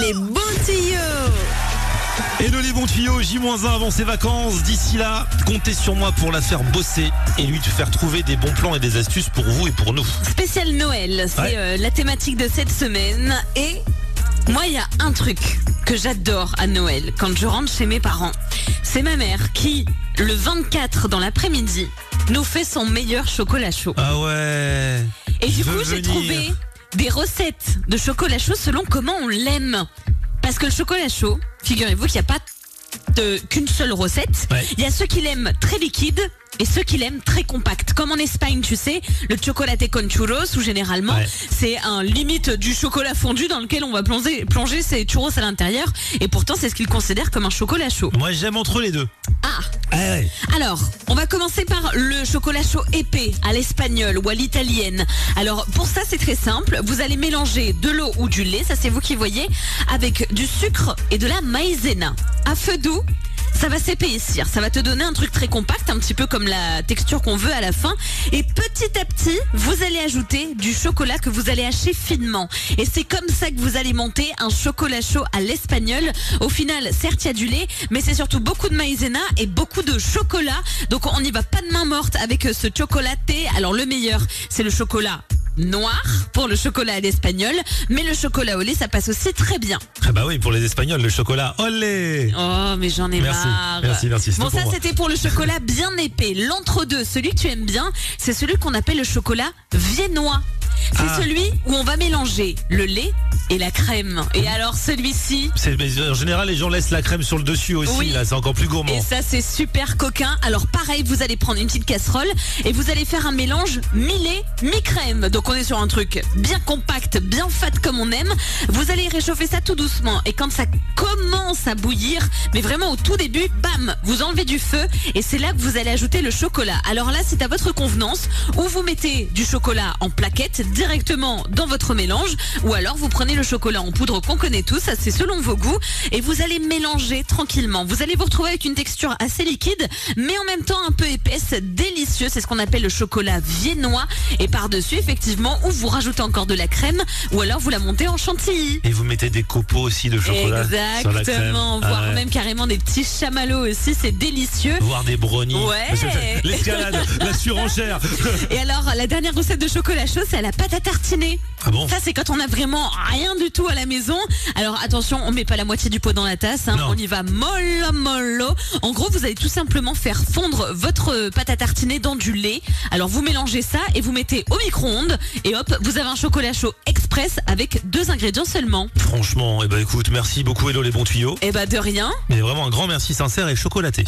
Les bons tuyaux. Hello les bons tuyaux, J-1 avant ses vacances. D'ici là, comptez sur moi pour la faire bosser et lui te faire trouver des bons plans et des astuces pour vous et pour nous. Spécial Noël, c'est Ouais. euh, la thématique de cette semaine. Et moi, il y a un truc que j'adore à Noël quand je rentre chez mes parents. C'est ma mère qui, le 24 dans l'après-midi, nous fait son meilleur chocolat chaud. Ah ouais. Et du coup, j'ai trouvé des recettes de chocolat chaud selon comment on l'aime. Parce que le chocolat chaud, figurez-vous qu'il n'y a pas qu'une seule recette. Ouais. Il y a ceux qui l'aiment très liquide et ceux qui l'aiment très compact. Comme en Espagne, tu sais, le chocolate con churros, où généralement, Ouais. c'est un limite du chocolat fondu dans lequel on va plonger, plonger ses churros à l'intérieur. Et pourtant, c'est ce qu'ils considèrent comme un chocolat chaud. Moi j'aime entre les deux. Ah Ah ouais. alors, on va commencer par le chocolat chaud épais à l'espagnol ou à l'italienne. Alors, pour ça, c'est très simple. Vous allez mélanger de l'eau ou du lait, ça c'est vous qui voyez, avec du sucre et de la maïzena. À feu doux, ça va s'épaissir. Ça va te donner un truc très compact, un petit peu comme la texture qu'on veut à la fin. Et petit à petit, vous allez ajouter du chocolat que vous allez hacher finement. Et c'est comme ça que vous allez monter un chocolat chaud à l'espagnol. Au final, certes, il y a du lait, mais c'est surtout beaucoup de maïzena et beaucoup de chocolat. Donc on n'y va pas de main morte avec ce chocolaté. Alors le meilleur, c'est le chocolat noir pour le chocolat à l'espagnol, mais le chocolat au lait, ça passe aussi très bien. Ah bah oui, pour les Espagnols, le chocolat. Olé Oh, mais j'en ai Merci, marre. merci, merci, Bon, ça, c'était pour le chocolat bien épais. L'entre-deux, celui que tu aimes bien, c'est celui qu'on appelle le chocolat viennois. C'est Ah. celui où on va mélanger le lait et la crème. Et alors, celui-ci, mais En général, les gens laissent la crème sur le dessus aussi. Oui. Là, c'est encore plus et gourmand. ça, c'est super coquin. Alors, pareil, vous allez prendre une petite casserole et vous allez faire un mélange mi-lait, mi-crème. Donc, on est sur un truc bien compact, bien fat comme on aime. Vous allez réchauffer ça tout doucement. Et quand ça commence à bouillir, mais vraiment au tout début, bam, vous enlevez du feu et c'est là que vous allez ajouter le chocolat. Alors là, c'est à votre convenance. Ou vous mettez du chocolat en plaquette directement dans votre mélange, ou alors vous prenez le chocolat en poudre qu'on connaît tous, c'est selon vos goûts, et vous allez mélanger tranquillement. Vous allez vous retrouver avec une texture assez liquide, mais en même temps un peu épaisse, délicieux. C'est ce qu'on appelle le chocolat viennois. Et par-dessus, effectivement, ou vous rajoutez encore de la crème, ou alors vous la montez en chantilly. Et vous mettez des copeaux aussi de chocolat sur la crème. Exactement, Ah voire ouais. même carrément des petits chamallows aussi, c'est délicieux. Voir des brownies. Ouais. L'escalade, la surenchère. Et alors, la dernière recette de chocolat chaud, c'est à la pâte à tartiner. Ah bon Ça, c'est quand on a vraiment rien du tout à la maison. Alors, attention, on met pas la moitié du pot dans la tasse. hein. On y va mollo mollo. En gros, vous allez tout simplement faire fondre votre pâte à tartiner dans du lait. Alors, vous mélangez ça et vous mettez au micro-ondes. Et hop, vous avez un chocolat chaud express avec deux ingrédients seulement. Franchement, eh ben écoute, merci beaucoup Hello les bons tuyaux. Et bah, de rien. Mais vraiment un grand merci sincère et chocolaté.